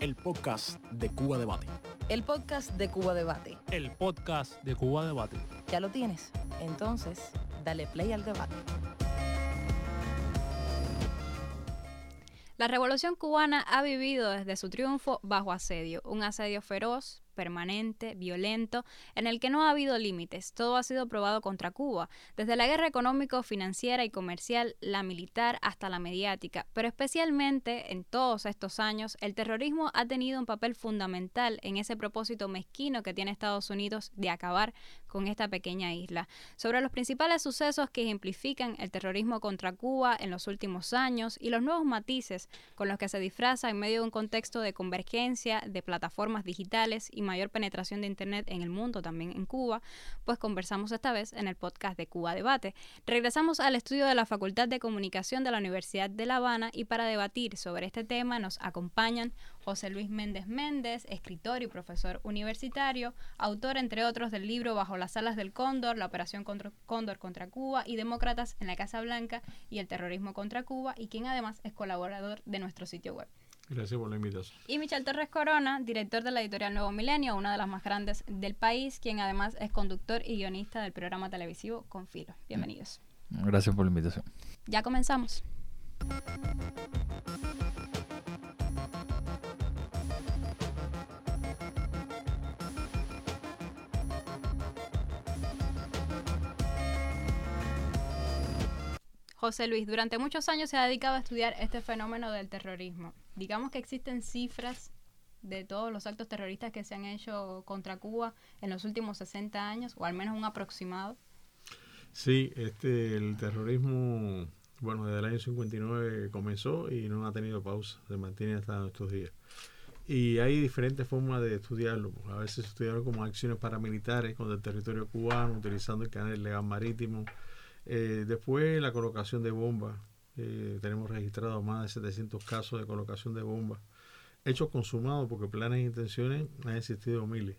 el podcast de Cuba Debate. El podcast de Cuba Debate. El podcast de Cuba Debate. ¿Ya lo tienes? Entonces, dale play al debate. La revolución cubana ha vivido desde su triunfo bajo asedio, un asedio feroz, permanente, violento, en el que no ha habido límites. Todo ha sido probado contra Cuba, desde la guerra económico, financiera y comercial, la militar hasta la mediática. Pero especialmente en todos estos años, el terrorismo ha tenido un papel fundamental en ese propósito mezquino que tiene Estados Unidos de acabar con esta pequeña isla. Sobre los principales sucesos que ejemplifican el terrorismo contra Cuba en los últimos años y los nuevos matices con los que se disfraza en medio de un contexto de convergencia de plataformas digitales y mayor penetración de Internet en el mundo, también en Cuba, pues conversamos esta vez en el podcast de Cuba Debate. Regresamos al estudio de la Facultad de Comunicación de la Universidad de La Habana y para debatir sobre este tema nos acompañan José Luis Méndez Méndez, escritor y profesor universitario, autor entre otros del libro Bajo las alas del Cóndor, la operación Cóndor contra Cuba y Demócratas en la Casa Blanca y el terrorismo contra Cuba y quien además es colaborador de nuestro sitio web. Gracias por la invitación. Y Michel Torres Corona, director de la editorial Nuevo Milenio, una de las más grandes del país, quien además es conductor y guionista del programa televisivo Confilo. Bienvenidos. Gracias por la invitación. Ya comenzamos. José Luis, durante muchos años se ha dedicado a estudiar este fenómeno del terrorismo. Digamos que existen cifras de todos los actos terroristas que se han hecho contra Cuba en los últimos 60 años, o al menos un aproximado. Sí, este, el terrorismo, bueno, desde el año 59 comenzó y no ha tenido pausa, se mantiene hasta nuestros días. Y hay diferentes formas de estudiarlo. A veces se estudiaron como acciones paramilitares contra el territorio cubano, utilizando el canal legal marítimo, eh, después la colocación de bombas. Eh, tenemos registrado más de 700 casos de colocación de bombas. Hechos consumados porque planes e intenciones han existido miles.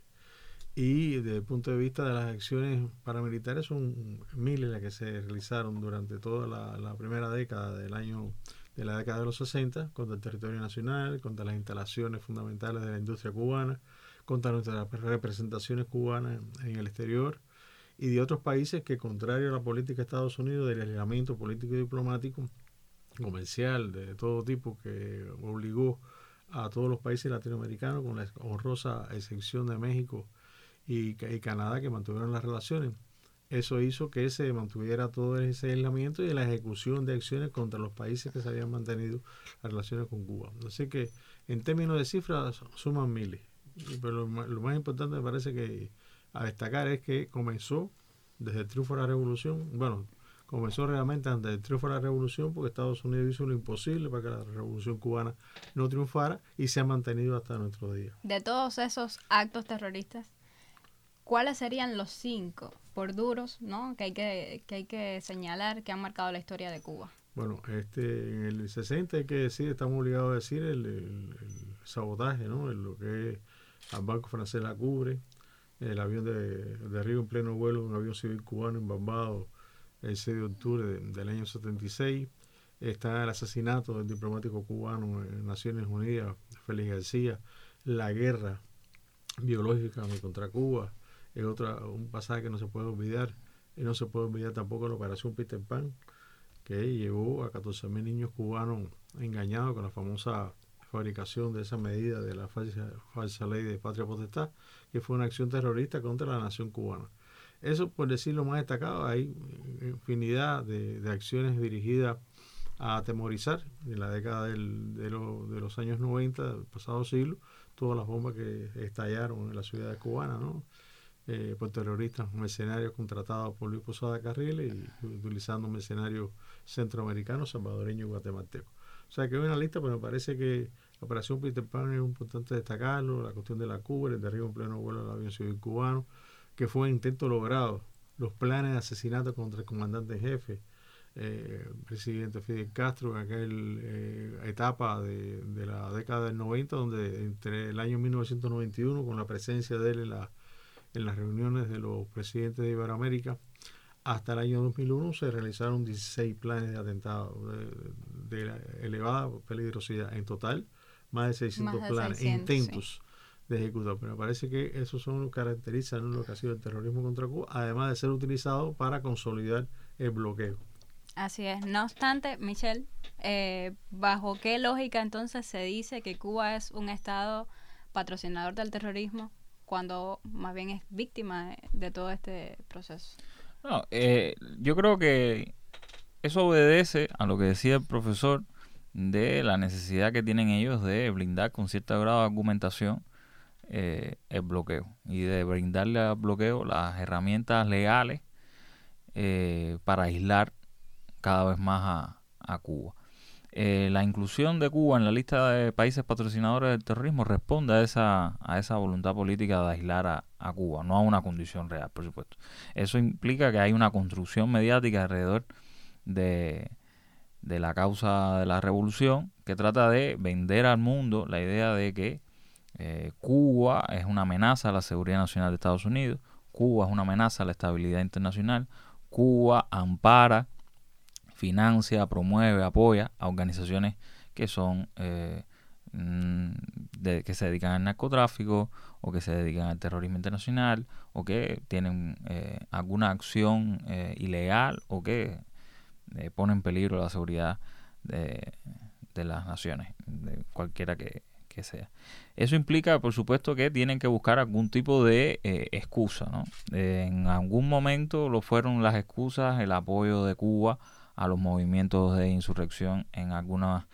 Y desde el punto de vista de las acciones paramilitares son miles las que se realizaron durante toda la, primera década del año de la década de los 60 contra el territorio nacional, contra las instalaciones fundamentales de la industria cubana, contra nuestras representaciones cubanas en el exterior y de otros países que, contrario a la política de Estados Unidos del aislamiento político y diplomático, comercial, de todo tipo, que obligó a todos los países latinoamericanos, con la honrosa excepción de México y, Canadá, que mantuvieron las relaciones. Eso hizo que se mantuviera todo ese aislamiento y la ejecución de acciones contra los países que se habían mantenido las relaciones con Cuba. Así que, en términos de cifras, suman miles. Pero lo, lo más importante me parece que a destacar es que comenzó desde el triunfo de la revolución, bueno, comenzó realmente antes del triunfo de la revolución porque Estados Unidos hizo lo imposible para que la revolución cubana no triunfara y se ha mantenido hasta nuestro día. De todos esos actos terroristas, ¿cuáles serían los cinco, por duros, ¿no? que, hay que, que hay que señalar que han marcado la historia de Cuba? Bueno, este, en el 60 hay que decir, estamos obligados a decir el, sabotaje, ¿no? lo que es al Banco Francés la cubre, el avión de, de arriba en pleno vuelo, un avión civil cubano embambado el 6 de octubre del año 76. Está el asesinato del diplomático cubano en Naciones Unidas, Félix García, la guerra biológica contra Cuba, es otra, un pasaje que no se puede olvidar. Y no se puede olvidar tampoco la operación Peter Pan, que llevó a 14.000 niños cubanos engañados con la famosa fabricación de esa medida de la falsa, falsa ley de patria potestad, que fue una acción terrorista contra la nación cubana. Eso, por decirlo más destacado, hay infinidad de, acciones dirigidas a atemorizar en la década del, de, de, los años 90 del pasado siglo, todas las bombas que estallaron en la ciudad cubana, ¿no? Eh, por terroristas mercenarios contratados por Luis Posada Carriles y utilizando mercenarios centroamericanos, salvadoreños y guatemaltecos. O sea que hay una lista, pero me parece que la operación Peter Pan es importante destacarlo, la cuestión de la Cuba, el derribo en pleno vuelo del avión civil cubano, que fue un intento logrado, los planes de asesinato contra el comandante en jefe, eh, presidente Fidel Castro, en aquella eh, etapa de, de, la década del 90, donde entre el año 1991, con la presencia de él en, la, en las reuniones de los presidentes de Iberoamérica, hasta el año 2001 se realizaron 16 planes de atentado de, elevada peligrosidad. En total, más de 600 Más de planes, 600, sí. intentos de ejecutar. Pero parece que eso son caracterizan lo que ha sido el terrorismo contra Cuba, además de ser utilizado para consolidar el bloqueo. Así es. No obstante, Michelle, eh, ¿bajo qué lógica entonces se dice que Cuba es un Estado patrocinador del terrorismo cuando más bien es víctima de, de todo este proceso? No, eh, yo creo que eso obedece a lo que decía el profesor de la necesidad que tienen ellos de blindar con cierto grado de argumentación eh, el bloqueo y de brindarle al bloqueo las herramientas legales eh, para aislar cada vez más a, Cuba. Eh, la inclusión de Cuba en la lista de países patrocinadores del terrorismo responde a esa, a esa voluntad política de aislar a, a Cuba, no a una condición real, por supuesto. Eso implica que hay una construcción mediática alrededor de, de la causa de la revolución que trata de vender al mundo la idea de que eh, Cuba es una amenaza a la seguridad nacional de Estados Unidos, Cuba es una amenaza a la estabilidad internacional, Cuba ampara, financia, promueve, apoya a organizaciones que son eh, mm, de, que se dedican al narcotráfico o que se dedican al terrorismo internacional o que tienen eh, alguna acción eh, ilegal o que eh, pone en peligro la seguridad de, de las naciones, de cualquiera que, que sea. Eso implica, por supuesto, que tienen que buscar algún tipo de eh, excusa. ¿no? En algún momento lo fueron las excusas, el apoyo de Cuba a los movimientos de insurrección en algunas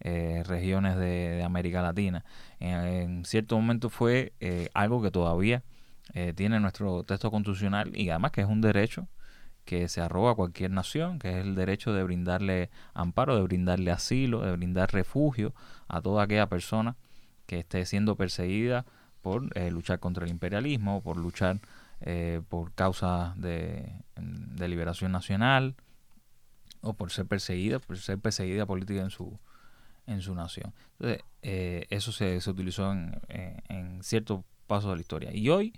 eh, regiones de, América Latina. En, cierto momento fue eh, algo que todavía tiene nuestro texto constitucional y además que es un derecho que se arroga a cualquier nación, que es el derecho de brindarle amparo, de brindarle asilo, de brindar refugio a toda aquella persona que esté siendo perseguida por eh, luchar contra el imperialismo, por luchar eh, por causas de, de liberación nacional o por ser perseguida, por ser perseguida política en su en su nación. Entonces, eh, eso se, se utilizó en, en, ciertos pasos de la historia. Y hoy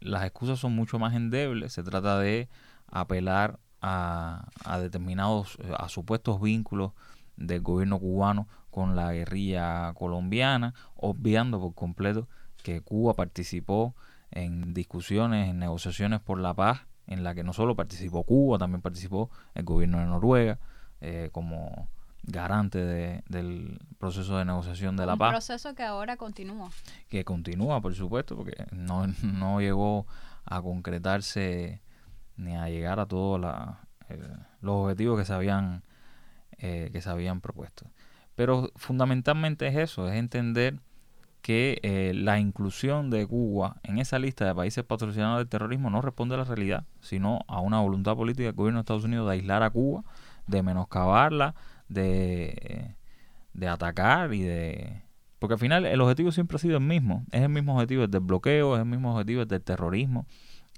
las excusas son mucho más endebles. Se trata de apelar a, a determinados, a supuestos vínculos del gobierno cubano con la guerrilla colombiana, obviando por completo que Cuba participó en discusiones, en negociaciones por la paz, en la que no solo participó Cuba, también participó el gobierno de Noruega eh, como garante de, del proceso de negociación de la Un paz proceso que ahora continúa. que continúa, por supuesto, porque no, no llegó a concretarse ni a llegar a todos eh, los objetivos que se habían eh, que se habían propuesto. Pero fundamentalmente es eso, es entender que eh, la inclusión de Cuba en esa lista de países patrocinados del terrorismo no responde a la realidad, sino a una voluntad política del gobierno de Estados Unidos de aislar a Cuba, de menoscabarla, de, de atacar y de... Porque al final el objetivo siempre ha sido el mismo, es el mismo objetivo el del bloqueo, es el mismo objetivo el del terrorismo,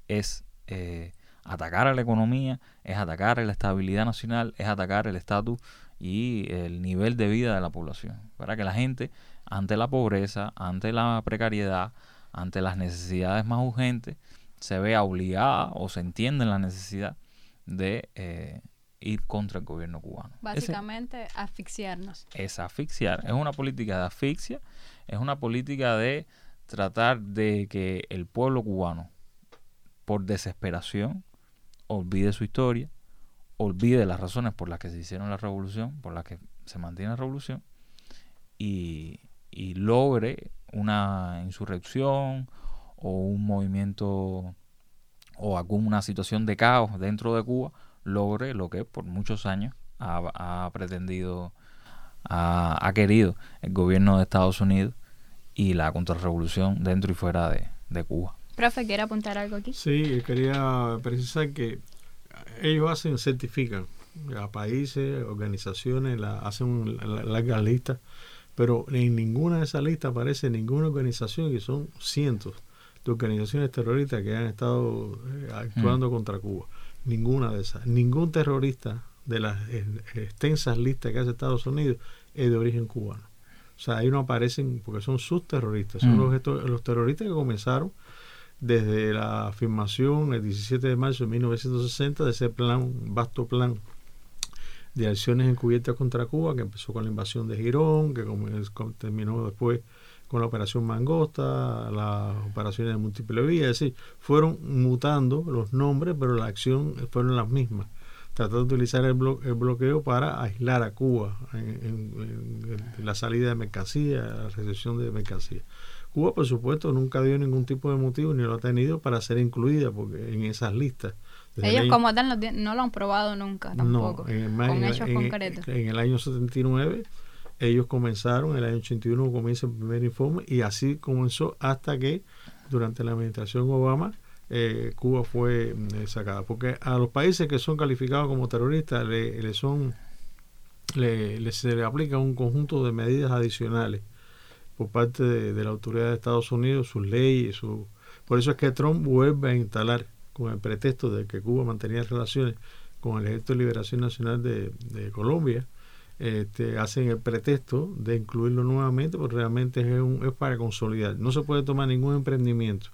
es eh, atacar a la economía, es atacar a la estabilidad nacional, es atacar el estatus y el nivel de vida de la población, para que la gente ante la pobreza, ante la precariedad, ante las necesidades más urgentes, se vea obligada o se entiende la necesidad de eh, ir contra el gobierno cubano. Ese- Básicamente, asfixiarnos. es asfixiar. Es una política de asfixia, es una política de tratar de que el pueblo cubano, por desesperación, olvide su historia, olvide las razones por las que se hicieron la revolución, por las que se mantiene la revolución, y, y logre una insurrección o un movimiento o alguna situación de caos dentro de Cuba, logre lo que por muchos años ha, ha pretendido ha, ha querido el gobierno de Estados Unidos y la contrarrevolución dentro y fuera de, de Cuba. Profe, ¿quiere apuntar algo aquí? Sí, quería precisar que ellos hacen, certifican a países, organizaciones, la, hacen la- largas listas, pero en ninguna de esas listas aparece ninguna organización, que son cientos de organizaciones terroristas que han estado eh, actuando contra Cuba. Ninguna de esas. Ningún terrorista de las eh, extensas listas que hace Estados Unidos es de origen cubano. O sea, ahí no aparecen porque son sus terroristas, son Mm. los, los terroristas que comenzaron desde la afirmación el 17 de marzo de 1960 de ese plan, vasto plan de acciones encubiertas contra Cuba, que empezó con la invasión de Girón, que terminó después con la operación Mangosta, las operaciones de múltiple vía, es decir, fueron mutando los nombres, pero la acción fueron las mismas. Trató de utilizar el, bloqueo para aislar a Cuba en, la salida de mercancía, la recepción de mercancía. Cuba, por supuesto, nunca dio ningún tipo de motivo ni lo ha tenido para ser incluida porque en esas listas. Ellos como tal no, lo han probado nunca tampoco, en el, con hechos concretos. En el año 79 ellos comenzaron, en el año 81 comienza el primer informe y así comenzó hasta que durante la administración Obama eh, Cuba fue mm, sacada. Porque a los países que son calificados como terroristas le, son le, se le aplica un conjunto de medidas adicionales por parte de, la autoridad de Estados Unidos, sus leyes, su, por eso es que Trump vuelve a instalar con el pretexto de que Cuba mantenía relaciones con el Ejército de Liberación Nacional de, Colombia, este, hacen el pretexto de incluirlo nuevamente, porque realmente es, un, es para consolidar. No se puede tomar ningún emprendimiento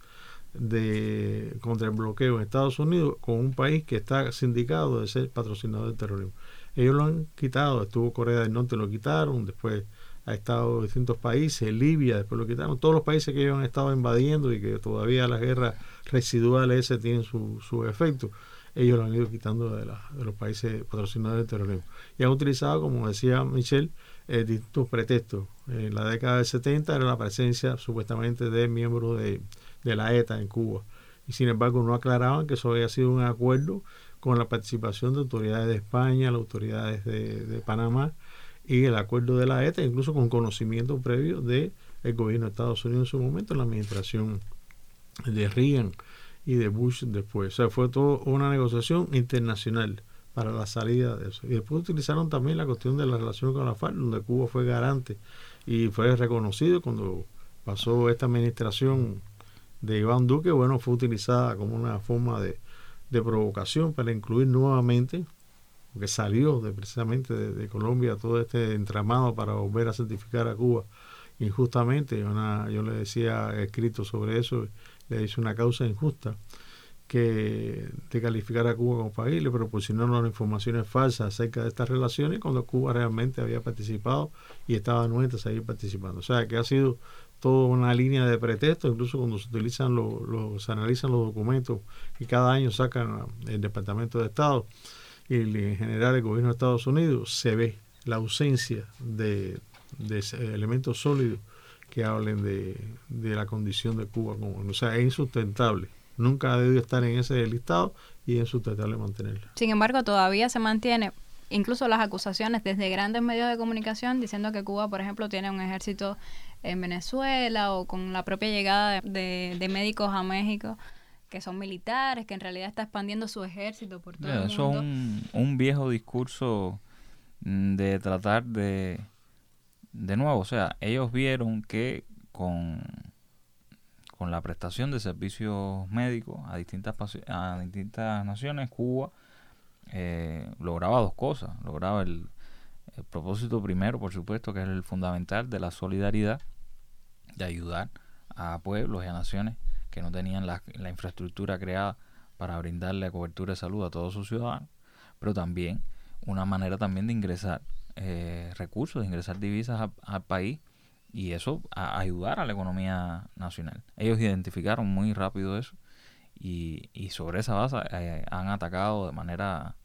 de contra el bloqueo en Estados Unidos con un país que está sindicado de ser patrocinador del terrorismo. Ellos lo han quitado, estuvo Corea del Norte lo quitaron, después ha estado distintos países, Libia después lo quitaron, todos los países que ellos han estado invadiendo y que todavía las guerras residuales ese tienen su, su efecto, ellos lo han ido quitando de, de los países patrocinadores del terrorismo. Y han utilizado, como decía Michelle, eh, distintos pretextos. En la década del 70 era la presencia supuestamente de miembros de, de la ETA en Cuba. Y sin embargo no aclaraban que eso había sido un acuerdo con la participación de autoridades de España, las autoridades de, Panamá y el acuerdo de la ETA, incluso con conocimiento previo del el gobierno de Estados Unidos en su momento, en la administración de Reagan y de Bush después. O sea, fue toda una negociación internacional para la salida de eso. Y después utilizaron también la cuestión de la relación con la FARC, donde Cuba fue garante y fue reconocido cuando pasó esta administración de Iván Duque, bueno, fue utilizada como una forma de, provocación para incluir nuevamente, porque salió de, precisamente de, Colombia todo este entramado para volver a certificar a Cuba injustamente. yo le decía escrito sobre eso, le hice una causa injusta que de calificar a Cuba como país, le proporcionaron informaciones falsas acerca de estas relaciones cuando Cuba realmente había participado y estaba anuente a seguir participando. O sea que ha sido toda una línea de pretextos, incluso cuando se utilizan los, se analizan los documentos que cada año sacan el Departamento de Estado y en general el gobierno de Estados Unidos, se ve la ausencia de, elementos sólidos que hablen de, la condición de Cuba como, o sea, es insustentable. Nunca ha debido estar en ese listado y es insustentable mantenerla. Sin embargo, todavía se mantiene incluso las acusaciones desde grandes medios de comunicación diciendo que Cuba, por ejemplo, tiene un ejército en Venezuela o con la propia llegada de, médicos a México que son militares, que en realidad está expandiendo su ejército por todo el mundo. Eso es un, viejo discurso mm, de tratar de, de nuevo, o sea, ellos vieron que con, con la prestación de servicios médicos a distintas, a distintas naciones, Cuba eh, lograba dos cosas. Lograba el, el propósito primero, por supuesto, que es el fundamental de la solidaridad, de ayudar a pueblos y a naciones que no tenían la, infraestructura creada para brindarle cobertura de salud a todos sus ciudadanos, pero también una manera también de ingresar eh, recursos, de ingresar divisas al país y eso a ayudar a la economía nacional. Ellos identificaron muy rápido eso y, sobre esa base eh, han atacado de manera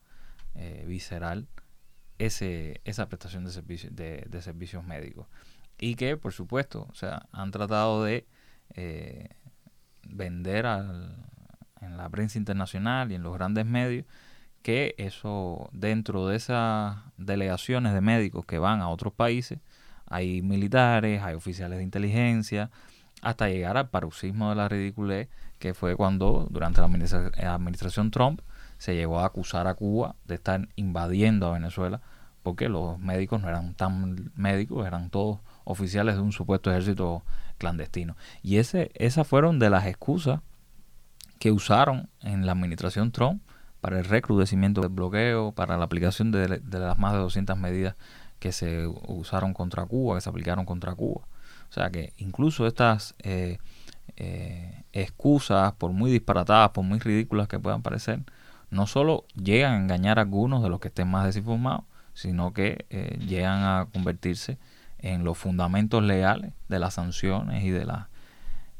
eh, visceral ese, esa prestación de, servicios de, servicios médicos. Y que, por supuesto, o sea, han tratado de vender al, en la prensa internacional y en los grandes medios que eso dentro de esas delegaciones de médicos que van a otros países hay militares, hay oficiales de inteligencia, hasta llegar al paroxismo de la ridiculez que fue cuando durante la administración Trump se llegó a acusar a Cuba de estar invadiendo a Venezuela porque los médicos no eran tan médicos, eran todos oficiales de un supuesto ejército clandestino. Y ese, esas fueron de las excusas que usaron en la administración Trump para el recrudecimiento del bloqueo, para la aplicación de, las más de 200 medidas que se usaron contra Cuba, que se aplicaron contra Cuba. O sea que incluso estas eh, eh, excusas, por muy disparatadas, por muy ridículas que puedan parecer, no solo llegan a engañar a algunos de los que estén más desinformados, sino que eh, llegan a convertirse en los fundamentos legales de las sanciones y de la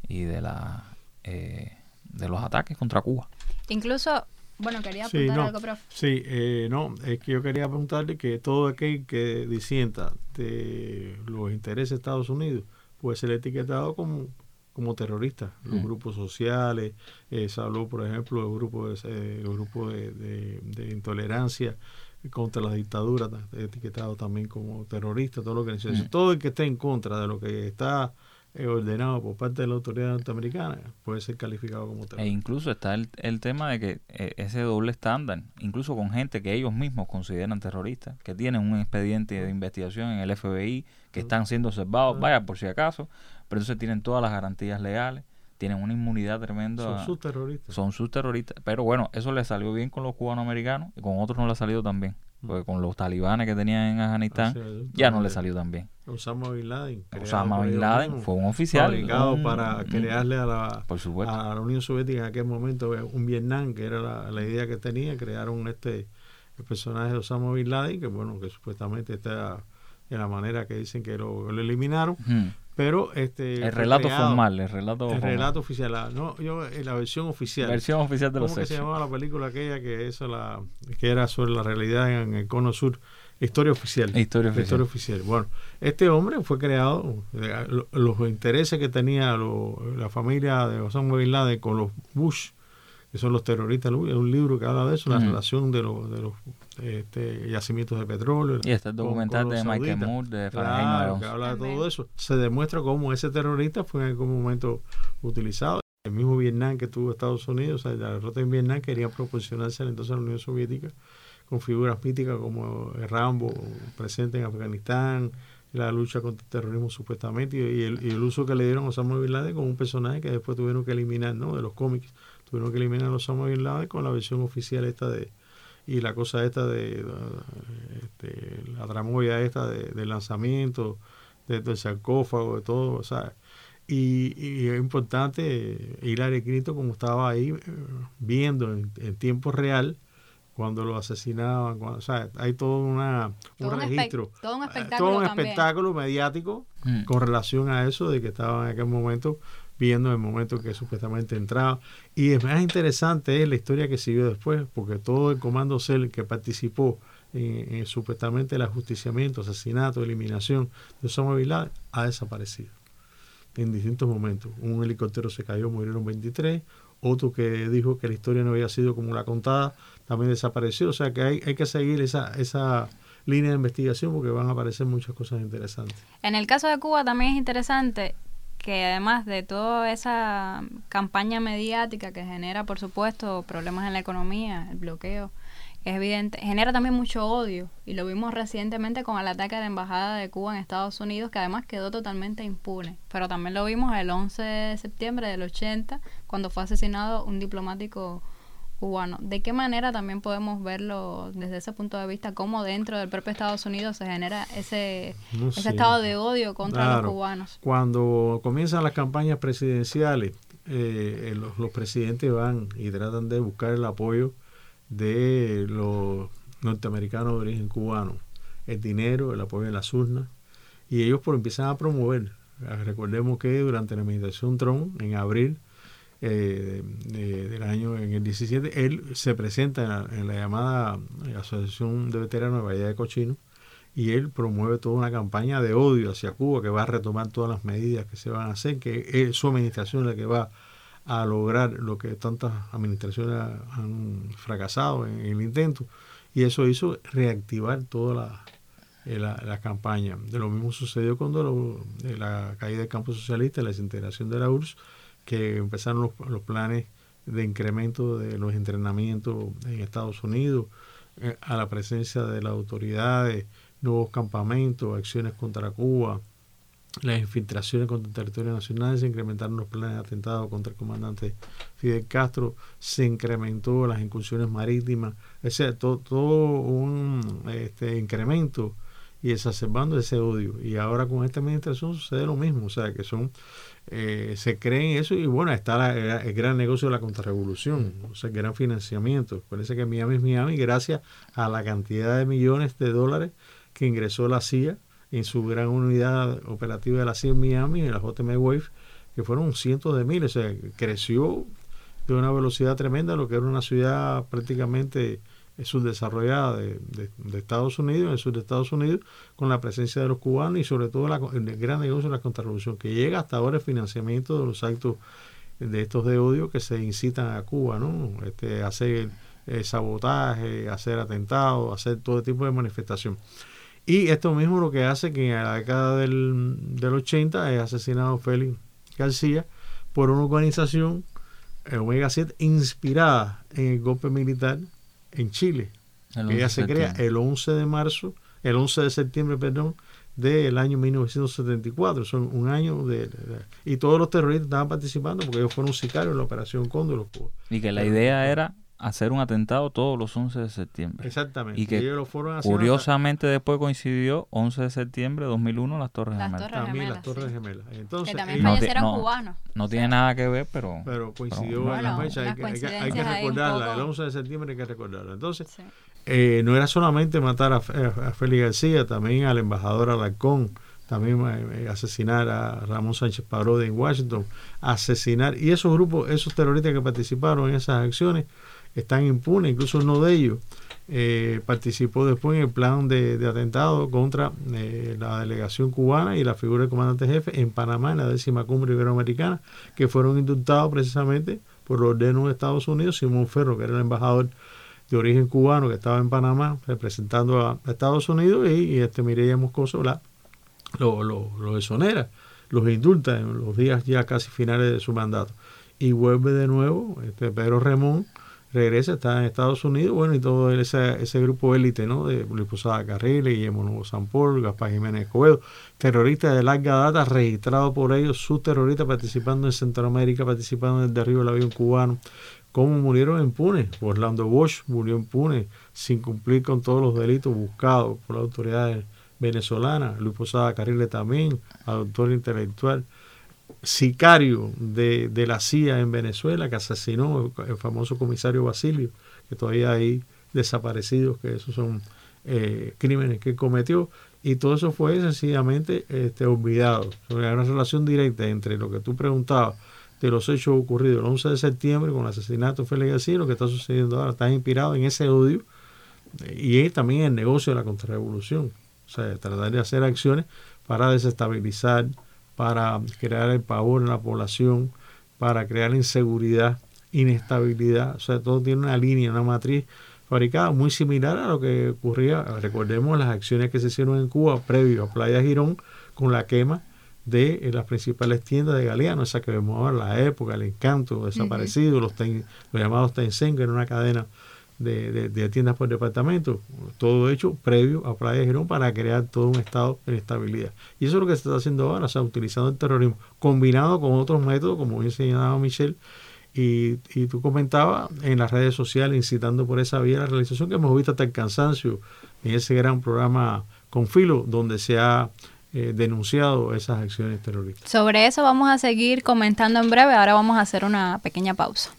y de la eh, de los ataques contra Cuba. Incluso, bueno, quería Sí, apuntar no. algo, profe. Sí, eh, no, es que yo quería preguntarle que todo aquel que disienta de los intereses de Estados Unidos puede ser etiquetado como, como terrorista. Los Mm. grupos sociales, eh, se habló, por ejemplo, del grupo de, eh, el grupo de, de- de intolerancia contra la dictadura, ta- etiquetado también como terrorista, todo lo que necesita. Mm. Todo el que esté en contra de lo que está eh, ordenado por parte de la autoridad norteamericana puede ser calificado como E terrorista. incluso está el, el tema de que eh, ese doble estándar, incluso con gente que ellos mismos consideran terroristas, que tienen un expediente de investigación en el FBI, que están siendo observados, vaya por si acaso, pero entonces tienen todas las garantías legales, tienen una inmunidad tremenda. Son sus terroristas. son sus terroristas. Pero bueno, eso les salió bien con los cubanoamericanos y con otros no les ha salido tan bien. Porque con los talibanes que tenían en Afganistán O sea, eso ya no les salió tan bien. Osama Bin Laden. Osama Bin Laden fue un oficial. fabricado un- para un- crearle a la, Por supuesto. a la Unión Soviética en aquel momento eh, un Vietnam, que era la, la idea que tenía, crearon este el personaje de Osama Bin Laden, que bueno, que supuestamente está de la manera que dicen que lo, lo eliminaron, Ujú. Pero este El relato creado, formal, el relato el formal. relato oficial, la, no, yo eh, la versión oficial. Versión oficial de los ¿Cómo que se hechos. llamaba la película aquella que eso la que era sobre la realidad en el cono sur? Historia oficial. Historia oficial. historia oficial. Bueno, este hombre fue creado, eh, lo- los intereses que tenía lo- la familia de Osama Bin Laden con los Bush, que son los terroristas, es un libro que habla de eso, la relación de, los de los este, yacimientos de petróleo. Y está el con- documental de Michael sauditas. Moore de Claro, 9/11. que habla de todo eso. Se demuestra cómo ese terrorista fue en algún momento utilizado. El mismo Vietnam que tuvo Estados Unidos, o sea, la derrota en Vietnam quería proporcionarse entonces a la Unión Soviética con figuras míticas como Rambo, presente en Afganistán, la lucha contra el terrorismo supuestamente, y, y el, y el uso que le dieron a Osama Bin Laden como un personaje que después tuvieron que eliminar, ¿no? De los cómics, tuvieron que eliminar a Osama Bin Laden con la versión oficial esta de y la cosa esta de, de- este, la tramoya esta de, del lanzamiento de- del sarcófago de todo o sea y, y es importante Hillary Clinton como estaba ahí eh, viendo en, en tiempo real cuando lo asesinaban cuando- o sea hay todo una, un Todo un espe- registro todo un eh, espectáculo todo un espectáculo mediático Mm. con relación a eso de que estaba en aquel momento viendo el momento que supuestamente entraba. Y es más interesante es la historia que siguió después, porque todo el comando CEL que participó en, en supuestamente el ajusticiamiento, asesinato, eliminación de Osama Bin Laden, ha desaparecido en distintos momentos. Un helicóptero se cayó, murieron 23, otro que dijo que la historia no había sido como la contada, también desapareció. O sea que hay, hay que seguir esa, esa línea de investigación porque van a aparecer muchas cosas interesantes. En el caso de Cuba también es interesante que además de toda esa campaña mediática que genera, por supuesto, problemas en la economía, el bloqueo, es evidente, genera también mucho odio. Y lo vimos recientemente con el ataque a la Embajada de Cuba en Estados Unidos, que además quedó totalmente impune. Pero también lo vimos el 11 de septiembre del 80, cuando fue asesinado un diplomático cubano. ¿De qué manera también podemos verlo desde ese punto de vista, cómo dentro del propio Estados Unidos se genera ese, No ese estado de odio contra Claro. los cubanos? Cuando comienzan las campañas presidenciales, eh, eh, los, los presidentes van y tratan de buscar el apoyo de los norteamericanos de origen cubano, el dinero, el apoyo de las urnas, y ellos pues empiezan a promover. Recordemos que durante la administración Trump, en abril eh, de- del año, en el 17, él se presenta en la, llamada Asociación de Veteranos de Bahía de Cochino, y él promueve toda una campaña de odio hacia Cuba que va a retomar todas las medidas que se van a hacer, que es su administración la que va a lograr lo que tantas administraciones han fracasado en el intento y eso hizo reactivar toda la, eh, la, campaña. De lo mismo sucedió cuando lo- la caída del campo socialista, la desintegración de la URSS, que empezaron los, los planes de incremento de los entrenamientos en Estados Unidos, eh, a la presencia de las autoridades, nuevos campamentos, acciones contra Cuba, las infiltraciones contra el territorio nacional, se incrementaron los planes de atentado contra el comandante Fidel Castro, se incrementó las incursiones marítimas, o sea, todo, todo un este, incremento y exacerbando ese odio. Y ahora con esta administración sucede lo mismo, o sea, que son, eh, se creen eso y bueno, está la- el gran negocio de la contrarrevolución, o sea, el gran financiamiento. Parece que Miami es Miami gracias a la cantidad de millones de dólares que ingresó la CIA en su gran unidad operativa de la CIA en Miami, en la JM Wave, que fueron cientos de miles, o sea, creció de una velocidad tremenda lo que era una ciudad prácticamente eh, subdesarrollada de, de- de Estados Unidos, en el sur de Estados Unidos, con la presencia de los cubanos y sobre todo el gran negocio de la contrarrevolución, que llega hasta ahora el financiamiento de los actos de estos de odio que se incitan a Cuba, ¿no? Este, hacer eh, sabotaje, hacer atentados, hacer todo tipo de manifestación. Y esto mismo lo que hace que en la década del, del 80 es asesinado Félix García por una organización, Omega 7, inspirada en el golpe militar en Chile. El que ya 11 se crea el 11 de marzo, el 11 de septiembre, perdón, del año 1974. Son un año de, Y todos los terroristas estaban participando porque ellos fueron sicarios en la Operación Cóndor. Y que la idea era hacer un atentado todos los 11 de septiembre. Exactamente. Y que ellos lo fueron haciendo Curiosamente después coincidió 11 de septiembre de 2001 las Torres Las Gemelas. Torres también Gemelas, las Torres sí. Gemelas. Entonces, que también fallecieron no. cubanos. No tiene nada que ver, pero... pero coincidió Pero- en la Bueno, fecha. Hay que, hay que- hay que coincidencias ahí un recordarla. poco. El 11 de septiembre hay que recordarla. Entonces, Sí. eh, no era solamente matar a, a- a Félix García, también al embajador Alarcón, también eh, asesinar a Ramón Sánchez Parodi en Washington, asesinar. Y esos grupos, esos terroristas que participaron en esas acciones están impunes, incluso uno de ellos eh, participó después en el plan de, atentado contra eh, la delegación cubana y la figura del comandante jefe en Panamá, en la décima cumbre iberoamericana, que fueron indultados precisamente por los de Estados Unidos, Simón Ferro, que era el embajador de origen cubano que estaba en Panamá representando a, Estados Unidos y, y este Mireya Moscoso la, lo, lo, lo exonera, los indulta en los días ya casi finales de su mandato. Y vuelve de nuevo, este Pedro Remón regresa, está en Estados Unidos, bueno, y todo ese, ese grupo élite, ¿no? De Luis Posada Carril, Guillermo Nuevo Sampol, Gaspar Jiménez Escobedo, terroristas de larga data, registrados por ellos, sus terroristas participando en Centroamérica, participando en el derribo del avión cubano, cómo murieron impunes. Orlando Bosch murió impune, sin cumplir con todos los delitos buscados por las autoridades venezolanas. Luis Posada Carrile también, autor intelectual, sicario de, de la CIA en Venezuela, que asesinó el famoso comisario Basilio, que todavía hay desaparecidos, que esos son eh, crímenes que cometió. Y todo eso fue sencillamente este, olvidado. Sobre una relación directa entre lo que tú preguntabas de los hechos ocurridos el 11 de septiembre con el asesinato de Félix García, lo que está sucediendo ahora, está inspirado en ese odio eh, y también el negocio de la contrarrevolución. O sea, tratar de hacer acciones para desestabilizar, para crear el pavor en la población, para crear inseguridad, inestabilidad. O sea, todo tiene una línea, una matriz fabricada muy similar a lo que ocurría, recordemos las acciones que se hicieron en Cuba previo a Playa Girón con la quema de eh, las principales tiendas de Galeano, esa que vemos ahora, la época, el encanto, desaparecido, los, ten- los llamados Tencent, que era una cadena de, de- de tiendas por departamento, todo hecho previo a Playa Girón para crear todo un estado de estabilidad. Y eso es lo que se está haciendo ahora, o sea, utilizando el terrorismo, combinado con otros métodos, como bien señalaba Michelle, y, y tú comentabas en las redes sociales, incitando por esa vía la realización que hemos visto hasta el cansancio en ese gran programa Confilo, donde se ha eh, denunciado esas acciones terroristas. Sobre eso vamos a seguir comentando en breve. Ahora vamos a hacer una pequeña pausa.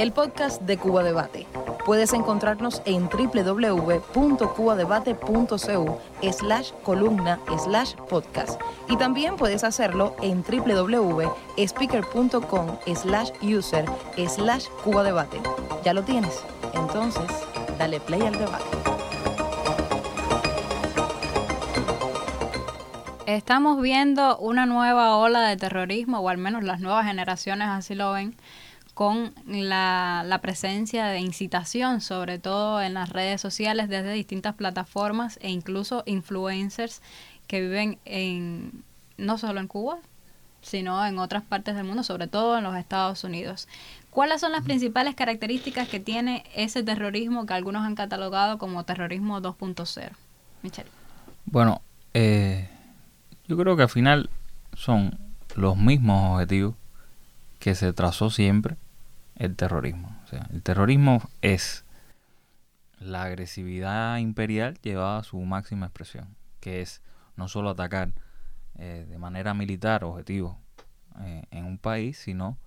El podcast de Cuba Debate. Puedes encontrarnos en www.cubadebate.cu slash columna slash podcast y también puedes hacerlo en www.speaker.com slash user slash cubadebate. ¿Ya lo tienes? Entonces, dale play al debate. Estamos viendo una nueva ola de terrorismo, o al menos las nuevas generaciones así lo ven, con la, la presencia de incitación, sobre todo en las redes sociales, desde distintas plataformas e incluso influencers que viven en no solo en Cuba, sino en otras partes del mundo, sobre todo en los Estados Unidos. ¿Cuáles son las principales características que tiene ese terrorismo que algunos han catalogado como terrorismo 2.0? Michelle. Bueno, eh, yo creo que al final son los mismos objetivos que se trazó siempre el terrorismo. O sea, el terrorismo es la agresividad imperial llevaba a su máxima expresión, que es no solo atacar eh, de manera militar objetivos eh, en un país, sino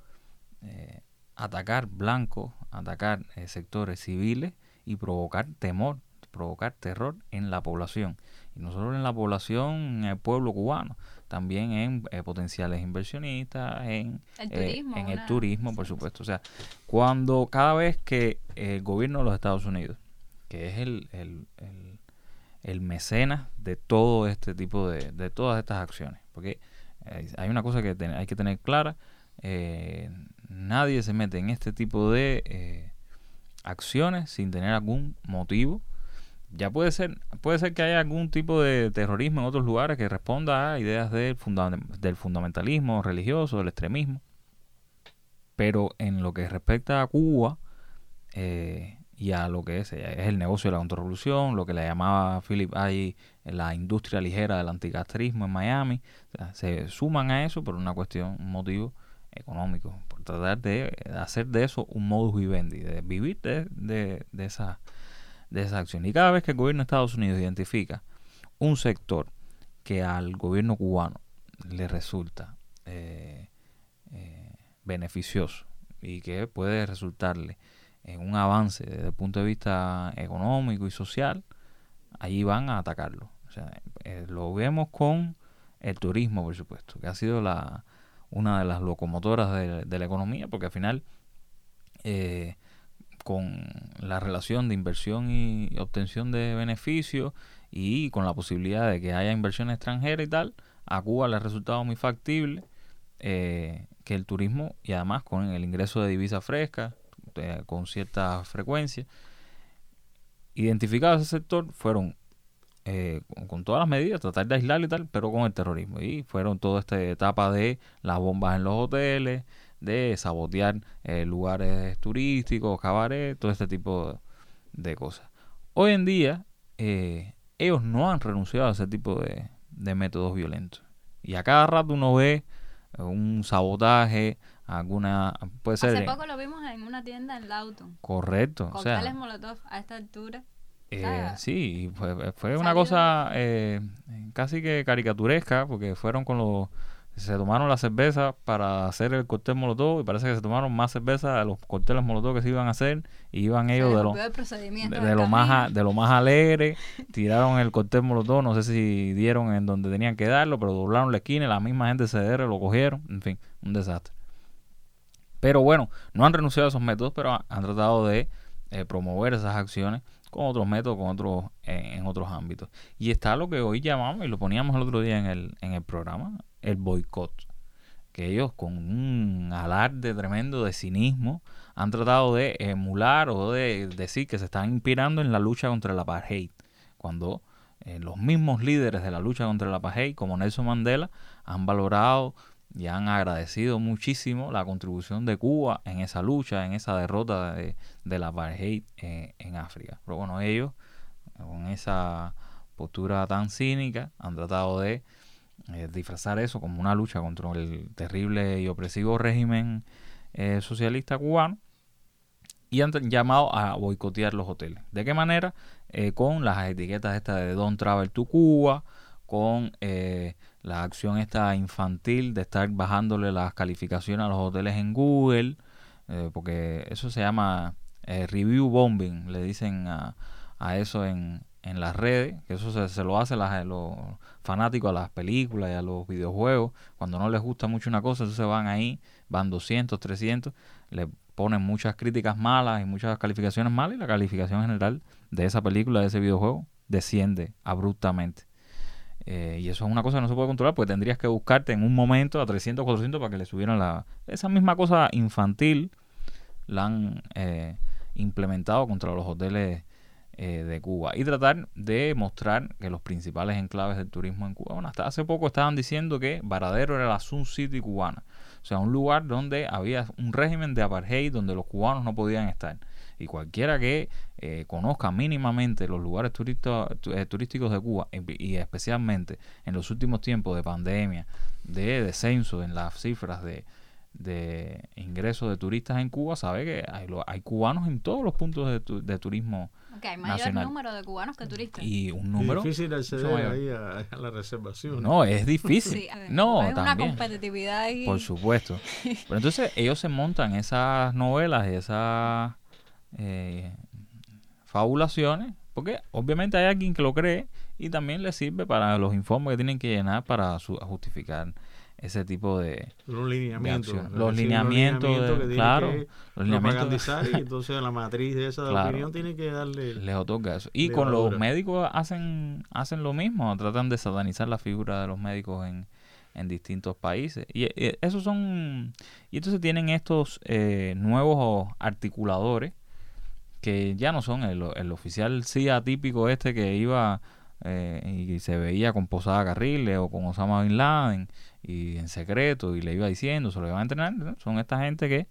eh, atacar blancos, atacar sectores civiles y provocar temor, provocar terror en la población. Y no solo en la población, en el pueblo cubano, también en potenciales inversionistas, en el turismo, en el turismo por supuesto. O sea, cuando cada vez que el gobierno de los Estados Unidos, que es el, el, el mecenas de todo este tipo de, de todas estas acciones. Porque hay una cosa que hay que tener clara, eh, nadie se mete en este tipo de eh, acciones sin tener algún motivo. Ya puede ser, puede ser que haya algún tipo de terrorismo en otros lugares que responda a ideas del, fundamentalismo religioso, del extremismo. Pero en lo que respecta a Cuba, eh, y a lo que es, el negocio de la contrarrevolución, lo que le llamaba Philip ahí la industria ligera del anticastrismo en Miami. se suman a eso por una cuestión, un motivo económico, por tratar de hacer de eso un modus vivendi, de vivir de, de, esa, de esa acción. Y cada vez que el gobierno de Estados Unidos identifica un sector que al gobierno cubano le resulta eh, eh, beneficioso y que puede resultarle en un avance desde el punto de vista económico y social, allí van a atacarlo. O sea, eh, lo vemos con el turismo, por supuesto, que ha sido una de las locomotoras de, la economía, porque al final, con la relación de inversión y obtención de beneficios y con la posibilidad de que haya inversión extranjera y tal, a Cuba le ha resultado muy factible eh, que el turismo y además con el ingreso de divisas frescas, eh, con cierta frecuencia. Identificados ese sector, fueron eh, con, todas las medidas, tratar de aislarlo y tal, pero con el terrorismo. Y fueron toda esta etapa de las bombas en los hoteles, de sabotear eh, lugares turísticos, cabaret, todo este tipo de, cosas. Hoy en día, ellos no han renunciado a ese tipo de, de métodos violentos. Y a cada rato uno ve un sabotaje, alguna puede ser hace poco lo vimos en una tienda en Lawton correcto o sea molotov a esta altura eh, sí fue, fue una cosa eh, casi que caricaturesca porque fueron con los se tomaron la cerveza para hacer el cóctel molotov y parece que se tomaron más cerveza de los cócteles molotov que se iban a hacer y iban ellos de lo, de, lo más de lo más alegre tiraron el cóctel molotov no sé si dieron en donde tenían que darlo pero doblaron la esquina y la misma gente se lo cogieron en fin un desastre. Pero bueno, no han renunciado a esos métodos, pero han tratado de eh, promover esas acciones con otros métodos, con otros, en otros ámbitos. Y está lo que hoy llamamos, y lo poníamos el otro día en el, en el programa, el boicot. Que ellos con un alarde tremendo de cinismo han tratado de emular o de decir que se están inspirando en la lucha contra el apartheid. Cuando eh, los mismos líderes de la lucha contra el apartheid, como Nelson Mandela, han valorado y han agradecido muchísimo la contribución de Cuba en esa lucha, en esa derrota de, la apartheid eh, en África. Pero bueno, ellos, con esa postura tan cínica, han tratado de eh, disfrazar eso como una lucha contra el terrible y opresivo régimen eh, socialista cubano y han llamado a boicotear los hoteles. ¿De qué manera? con las etiquetas estas de Don't Travel to Cuba, con la acción esta infantil de estar bajándole las calificaciones a los hoteles en Google, eh, porque eso se llama eh, review bombing, le dicen a, a eso en, en, las redes, que eso se, se lo hace a los fanáticos a las películas y a los videojuegos, cuando no les gusta mucho una cosa, entonces van ahí, van 200, 300, le ponen muchas críticas malas y muchas calificaciones malas y la calificación general de esa película, de ese videojuego, desciende abruptamente. Eh, y eso es una cosa que no se puede controlar porque tendrías que buscarte en un momento a 300, 400 para que le subieran la... Esa misma cosa infantil la han eh, implementado contra los hoteles eh, de Cuba. Y tratar de mostrar que los principales enclaves del turismo en Cuba, hasta hace poco estaban diciendo que Varadero era la Sun City cubana, o sea, un lugar donde había un régimen de apartheid donde los cubanos no podían estar y cualquiera que eh, conozca mínimamente los lugares eh, turísticos de Cuba y especialmente en los últimos tiempos de pandemia, de descenso en las cifras de, de ingresos de turistas en Cuba sabe que hay, lo- hay cubanos en todos los puntos de, tu- de turismo Ok, hay mayor Nacional. número de cubanos que turistas. y un Es número difícil acceder ahí a, a la reservación. no es difícil Sí, no hay una también competitividad ahí. por supuesto pero entonces ellos se montan esas novelas y esas eh, fabulaciones porque obviamente hay alguien que lo cree y también le sirve para los informes que tienen que llenar para su- justificar ese tipo de, Los lineamientos. los decir, lineamientos, claro que los lineamientos y entonces la matriz de esa de Claro. opinión tiene que darle les otorga eso. Y con los médicos hacen, hacen lo mismo, tratan de satanizar la figura de los médicos en, en distintos países. Y, eh, esos son. Y entonces tienen estos eh, nuevos articuladores que ya no son el, el oficial CIA típico este que iba eh, y se veía con Posada Carriles o con Osama Bin Laden y en secreto y le iba diciendo, se lo iban a entrenar. Son esta gente que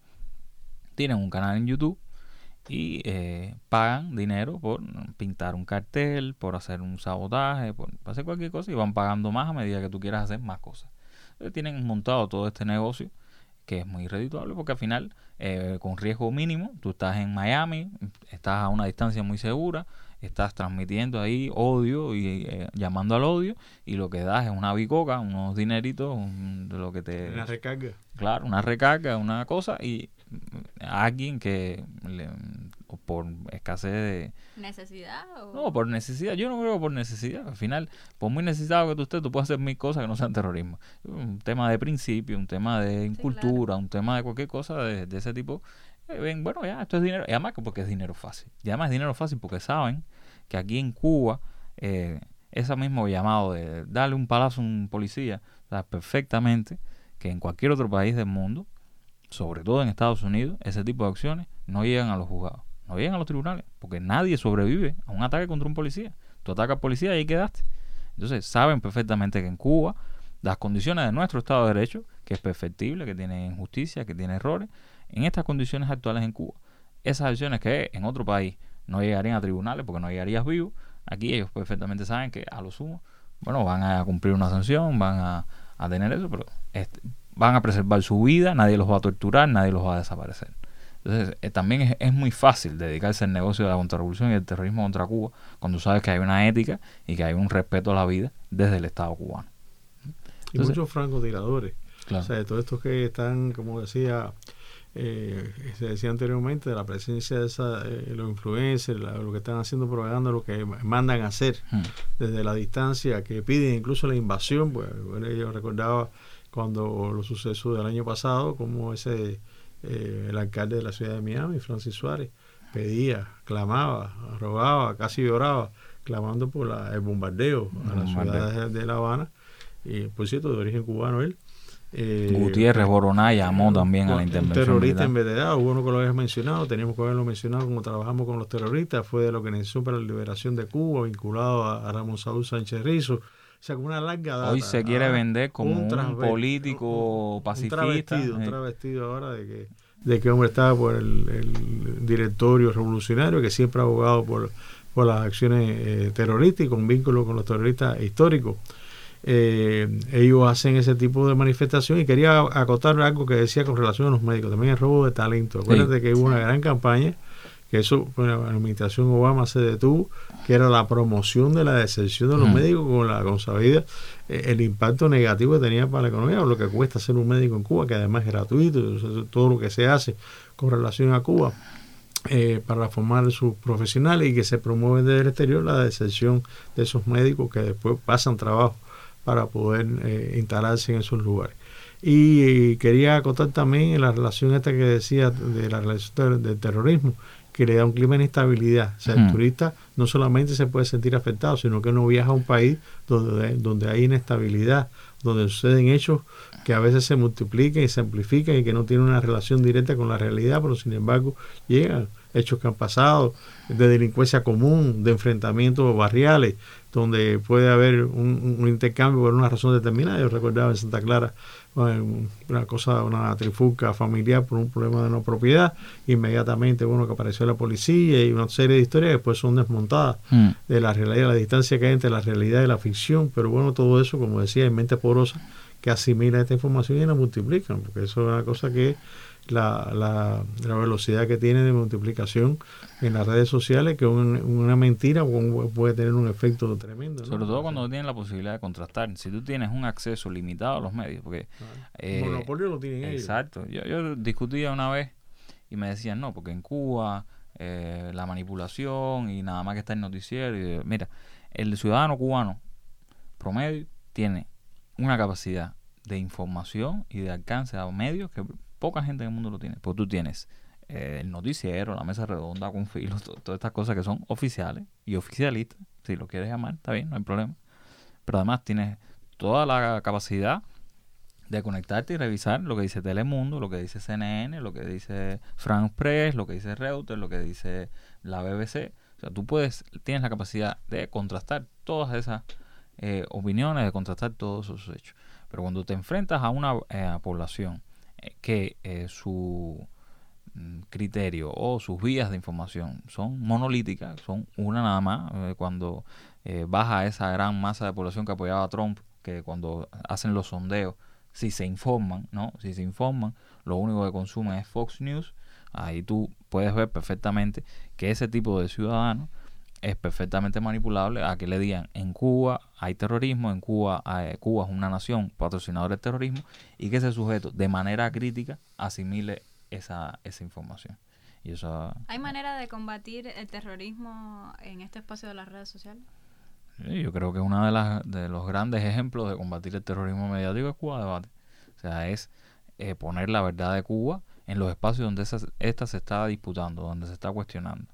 tienen un canal en YouTube y eh, pagan dinero por pintar un cartel, por hacer un sabotaje, por hacer cualquier cosa y van pagando más a medida que tú quieras hacer más cosas. Entonces tienen montado todo este negocio que es muy redituable porque al final eh, con riesgo mínimo tú estás en Miami, estás a una distancia muy segura, estás transmitiendo ahí odio y eh, llamando al odio y lo que das es una bicoca, unos dineritos un- de lo que te la recarga. claro, una recarga, una cosa y mm, alguien que le- o por escasez de ¿Necesidad o...? no por necesidad. Yo no creo por necesidad. Al final por muy necesitado que tú estés tú puedes hacer mil cosas que no sean terrorismo. Un tema de principio un tema de Sí, cultura un tema de cualquier cosa de, de ese tipo eh, ven bueno ya esto es dinero. Y además que porque es dinero fácil. Y además es dinero fácil porque saben que aquí en Cuba eh, ese mismo llamado de darle un palazo a un policía sabes perfectamente que en cualquier otro país del mundo sobre todo en Estados Unidos, ese tipo de acciones no llegan a los juzgados, no a los tribunales, porque nadie sobrevive a un ataque contra un policía. Tú atacas al policía y ahí quedaste. Entonces saben perfectamente que en Cuba las condiciones de nuestro Estado de Derecho, que es perfectible, que tiene injusticia, que tiene errores, en estas condiciones actuales en Cuba, esas acciones que en otro país no llegarían a tribunales porque no llegarías vivo, aquí ellos perfectamente saben que a lo sumo, bueno, van a cumplir una sanción, van a, a tener eso, pero este, van a preservar su vida, nadie los va a torturar, nadie los va a desaparecer. Entonces, eh, también es, es muy fácil dedicarse al negocio de la contrarrevolución y el terrorismo contra Cuba cuando sabes que hay una ética y que hay un respeto a la vida desde el Estado cubano. Y muchos francotiradores. Claro. O sea, de todos estos que están, como decía, eh, se decía anteriormente, de la presencia de esa, eh, los influencers, la- lo que están haciendo propaganda, lo que mandan hacer Hmm. desde la distancia, que piden incluso la invasión. Pues, bueno, yo recordaba cuando los sucesos del año pasado, como ese, eh, el alcalde de la ciudad de Miami, Francis Suárez, pedía, clamaba, rogaba, casi lloraba, clamando por la- el bombardeo a la ciudad de, de La Habana, y por cierto, de origen cubano él. Eh, Gutiérrez Boroná llamó también a la intervención terrorista militar. en verdad, hubo uno que lo habías mencionado, teníamos que haberlo mencionado como trabajamos con los terroristas, fue de la Organización para la Liberación de Cuba, vinculado a, a Ramón Saúl Sánchez Rizo. Sea, una larga data. Hoy se quiere Ahora, vender como un, transver- político un- pacifista. Un travestido, un eh, travestido ahora de que, de que hombre estaba por el, el directorio revolucionario, que siempre ha abogado por, por las acciones eh, terroristas y con vínculo con los terroristas históricos. Eh, ellos hacen ese tipo de manifestación y quería acotar algo que decía con relación a los médicos, también el robo de talento. Acuérdate que hubo una gran campaña, que eso con la administración Obama se detuvo, que era la promoción de la deserción de los médicos con la con sabida, eh, el impacto negativo que tenía para la economía, o lo que cuesta ser un médico en Cuba, que además es gratuito, todo lo que se hace con relación a Cuba. eh, para formar sus profesionales y que se promueve desde el exterior la deserción de esos médicos que después pasan trabajo para poder eh, instalarse en esos lugares. Y, quería acotar también en la relación esta que decía de la relación del terrorismo, que le da un clima de inestabilidad. O sea, el Mm. turista no solamente se puede sentir afectado, sino que no viaja a un país donde, donde hay inestabilidad, donde suceden hechos que a veces se multiplican y se amplifican y que no tienen una relación directa con la realidad, pero sin embargo llegan hechos que han pasado de delincuencia común, de enfrentamientos barriales, donde puede haber un, un intercambio por una razón determinada. Yo recordaba en Santa Clara bueno, una cosa, una trifulca familiar por un problema de no propiedad, inmediatamente bueno que apareció la policía y una serie de historias que después son desmontadas mm, de la realidad, la distancia que hay entre la realidad y la ficción, pero bueno, todo eso, como decía, en mente porosa, que asimilan esta información y la multiplican, porque eso es una cosa que la, la, la velocidad que tiene de multiplicación en las redes sociales, que una mentira puede tener un efecto tremendo. Sobre todo cuando tienes la posibilidad de contrastar. Si tú tienes un acceso limitado a los medios, porque... el monopolio lo tienen ellos. Exacto. Yo, yo discutía una vez y me decían, no, porque en Cuba eh, la manipulación y nada más que está el noticiero. Y, mira, el ciudadano cubano promedio tiene una capacidad de información y de alcance a medios que poca gente en el mundo lo tiene. Porque tú tienes eh, el noticiero, la mesa redonda con filos, todas estas cosas que son oficiales y oficialistas. Si lo quieres llamar, está bien, no hay problema. Pero además tienes toda la capacidad de conectarte y revisar lo que dice Telemundo, lo que dice CNN, lo que dice France Press, lo que dice Reuters, lo que dice la BBC. O sea, tú puedes, tienes la capacidad de contrastar todas esas eh, opiniones, de contrastar todos esos hechos. Pero cuando te enfrentas a una eh, población eh, que su mm, criterio o sus vías de información son monolíticas, son una nada más, cuando baja esa gran masa de población que apoyaba a Trump, que cuando hacen los sondeos, si se informan, ¿no? Si se informan, lo único que consumen es Fox News, ahí tú puedes ver perfectamente que ese tipo de ciudadano es perfectamente manipulable a que le digan en Cuba hay terrorismo, en Cuba eh, Cuba es una nación patrocinadora del terrorismo y que ese sujeto de manera crítica asimile esa, esa información. Y eso, ¿Hay manera de combatir el terrorismo en este espacio de las redes sociales? yo creo que uno de, las, de los grandes ejemplos de combatir el terrorismo mediático es Cuba Debate. O sea, es eh, poner la verdad de Cuba en los espacios donde esa, esta se está disputando, donde se está cuestionando.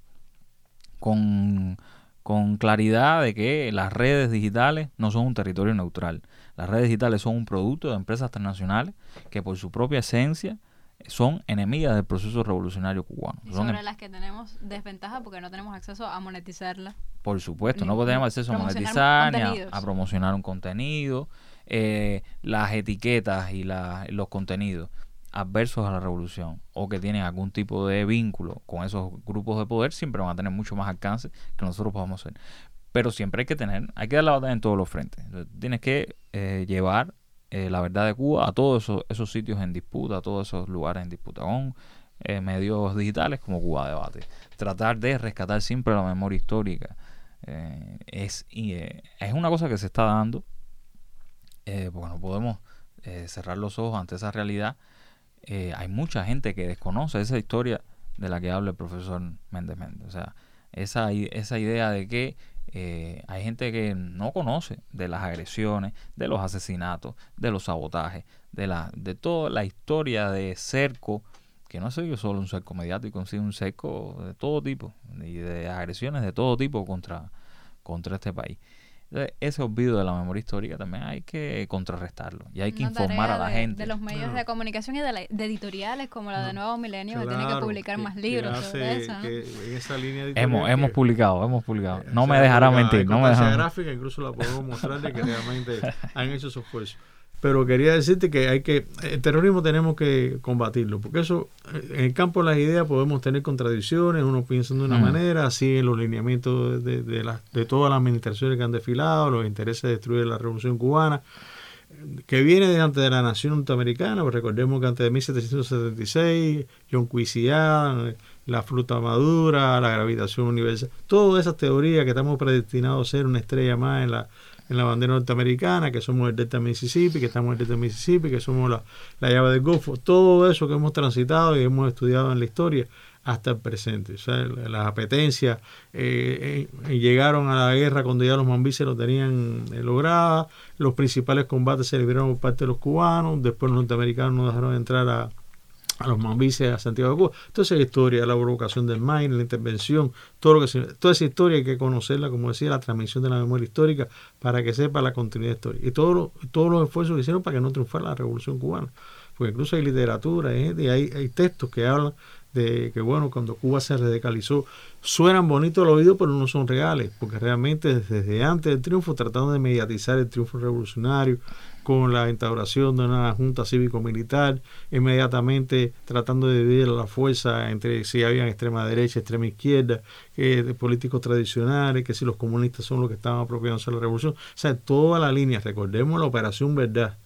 Con, con claridad de que las redes digitales no son un territorio neutral. Las redes digitales son un producto de empresas transnacionales que por su propia esencia son enemigas del proceso revolucionario cubano. Y sobre las que tenemos desventaja porque no tenemos acceso a monetizarla. Por supuesto, no tenemos acceso a monetizar ni a, promocionar un contenido. Eh, las etiquetas y los contenidos adversos a la revolución o que tienen algún tipo de vínculo con esos grupos de poder siempre van a tener mucho más alcance que nosotros podamos hacer. Pero siempre hay que tener, hay que dar la batalla en todos los frentes. Tienes que eh, llevar eh, la verdad de Cuba a todos esos, sitios en disputa, a todos esos lugares en disputa, con eh, medios digitales como Cuba Debate. Tratar de rescatar siempre la memoria histórica. Es, es una cosa que se está dando, porque no podemos cerrar los ojos ante esa realidad. Hay mucha gente que desconoce esa historia de la que habla el profesor Méndez Méndez. O sea, esa, esa idea de que eh, hay gente que no conoce de las agresiones, de los asesinatos, de los sabotajes, de, la, de toda la historia de cerco, que no soy yo solo un cerco mediático, sino un cerco de todo tipo y de agresiones de todo tipo contra, contra este país ese olvido de la memoria histórica también hay que contrarrestarlo y hay que informar a la gente. De los medios de comunicación y de, editoriales como la de Nuevo Milenio, que tiene que publicar más libros sobre eso. en esa línea hemos, hemos publicado, hemos publicado. No me dejará mentir. No me dejará. gráfica incluso la podemos mostrar de que realmente han hecho su esfuerzo pero quería decirte que hay que el terrorismo tenemos que combatirlo porque eso en el campo de las ideas podemos tener contradicciones uno piensa de una manera así en los lineamientos de, de, de todas las administraciones que han desfilado los intereses de destruir la revolución cubana que viene de antes de la nación norteamericana pues recordemos que antes de 1776 John Quincy la fruta madura la gravitación universal todas esas teorías que estamos predestinados a ser una estrella más en la en la bandera norteamericana, que somos el Delta Mississippi, que estamos el Delta Mississippi, que somos la, la llave del Golfo, todo eso que hemos transitado y hemos estudiado en la historia hasta el presente. O sea, las apetencias eh, eh, llegaron a la guerra cuando ya los mambises lo tenían eh, lograda, los principales combates se libraron por parte de los cubanos, después los norteamericanos nos dejaron entrar a, a los mambises a Santiago de Cuba. Toda esa historia, la provocación del Maine, la intervención, todo lo que se, toda esa historia hay que conocerla, como decía, la transmisión de la memoria histórica para que sepa la continuidad histórica. Y todo todos los esfuerzos que hicieron para que no triunfara la revolución cubana. Porque incluso hay literatura, hay, hay, hay textos que hablan de que, bueno, cuando Cuba se radicalizó, suenan bonitos al oído, pero no son reales, porque realmente desde antes del triunfo trataron de mediatizar el triunfo revolucionario, con la instauración de una junta cívico-militar, inmediatamente tratando de dividir la fuerza entre si había extrema derecha, extrema izquierda, que de políticos tradicionales, que si los comunistas son los que estaban apropiándose de la revolución. O sea, toda la línea, recordemos la operación verdad,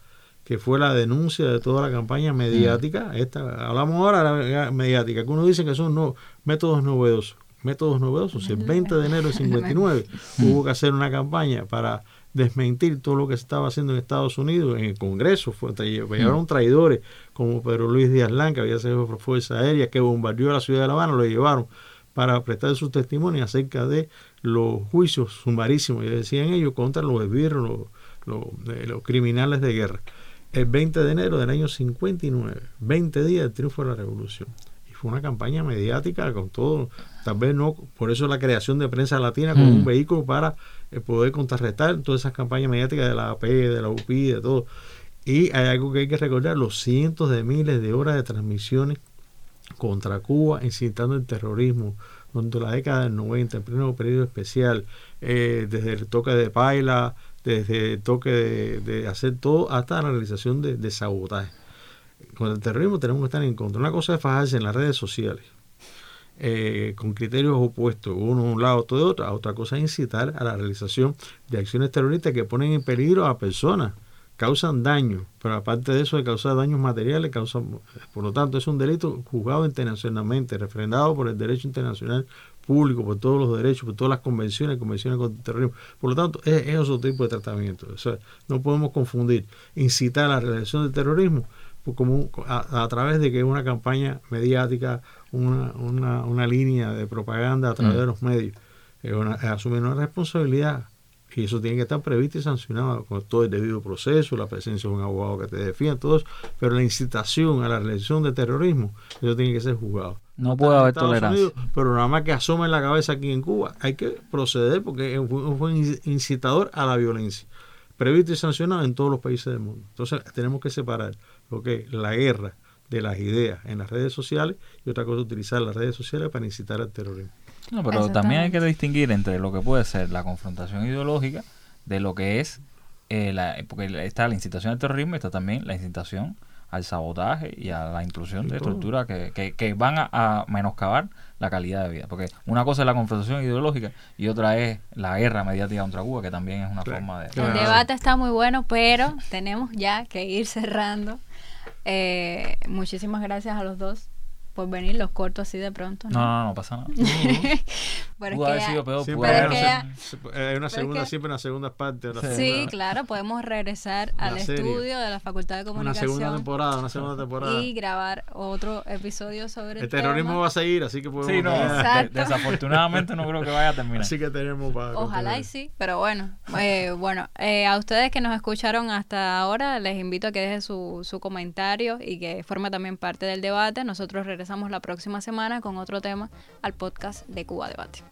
que fue la denuncia de toda la campaña mediática. Esta, hablamos ahora de la mediática, que uno dice que son no, métodos novedosos. Métodos novedosos. El 20 de enero de 59 hubo que hacer una campaña para desmentir todo lo que se estaba haciendo en Estados Unidos, en el Congreso, fue, llevaron traidores como Pedro Luis Díaz Lán, que había sido Fuerza Aérea, que bombardeó la ciudad de La Habana, lo llevaron para prestar sus testimonios acerca de los juicios sumarísimos, y decían ellos, contra los esbirros, los, los, criminales de guerra. El 20 de enero del año 59, 20 días del triunfo de la revolución. Y fue una campaña mediática con todo, tal vez no, por eso la creación de prensa latina como un vehículo para eh, poder contrarrestar todas esas campañas mediáticas de la AP, de la UPI, de todo. Y hay algo que hay que recordar, los cientos de miles de horas de transmisiones contra Cuba, incitando el terrorismo, durante la década del 90, en pleno periodo especial, eh, desde el toque de paila, desde el toque de, hacer todo, hasta la realización de, sabotaje. Con el terrorismo tenemos que estar en contra. Una cosa es fajarse en las redes sociales, eh, con criterios opuestos, uno de un lado, otro de otro. Otra cosa es incitar a la realización de acciones terroristas que ponen en peligro a personas causan daño, pero aparte de eso de causar daños materiales, causan, por lo tanto es un delito juzgado internacionalmente, refrendado por el derecho internacional público, por todos los derechos, por todas las convenciones, convenciones contra el terrorismo. Por lo tanto, es, otro tipo de tratamiento. no podemos confundir incitar a la realización del terrorismo como a, través de que una campaña mediática, una, una, una línea de propaganda a través mm. de los medios. Es, es asumir una responsabilidad y eso tiene que estar previsto y sancionado con todo el debido proceso, la presencia de un abogado que te defienda, todo eso. Pero la incitación a la realización de terrorismo, eso tiene que ser juzgado. No puede haber tolerancia. pero nada más que asoma en la cabeza aquí en Cuba, hay que proceder porque fue un incitador a la violencia. Previsto y sancionado en todos los países del mundo. Entonces tenemos que separar lo que es la guerra de las ideas en las redes sociales y otra cosa utilizar las redes sociales para incitar al terrorismo. No, pero también hay que distinguir entre lo que puede ser la confrontación ideológica de lo que es, eh, la, porque está la incitación al terrorismo y está también la incitación al sabotaje y a la intrusión de estructuras que, que, van a, menoscabar la calidad de vida. Porque una cosa es la confrontación ideológica y otra es la guerra mediática contra Cuba, que también es una forma de... El debate está muy bueno, pero tenemos ya que ir cerrando. Eh, muchísimas gracias a los dos por venir los cortos así de pronto. No, no, no, pasa nada. Pudo haber sido peor. hay una segunda, siempre una segunda parte. sí, claro, podemos regresar al estudio de la Facultad de Comunicación. Una segunda temporada, una segunda temporada. Y grabar otro episodio sobre el, el terrorismo va a seguir, así que podemos... Sí, no, desafortunadamente no creo que vaya a terminar. Así que tenemos para... Ojalá y sí, pero bueno. Eh, bueno, eh, a ustedes que nos escucharon hasta ahora, les invito a que dejen su, su comentario y que forme también parte del debate. Nosotros regresamos regresamos la próxima semana con otro tema al podcast de Cuba Debate.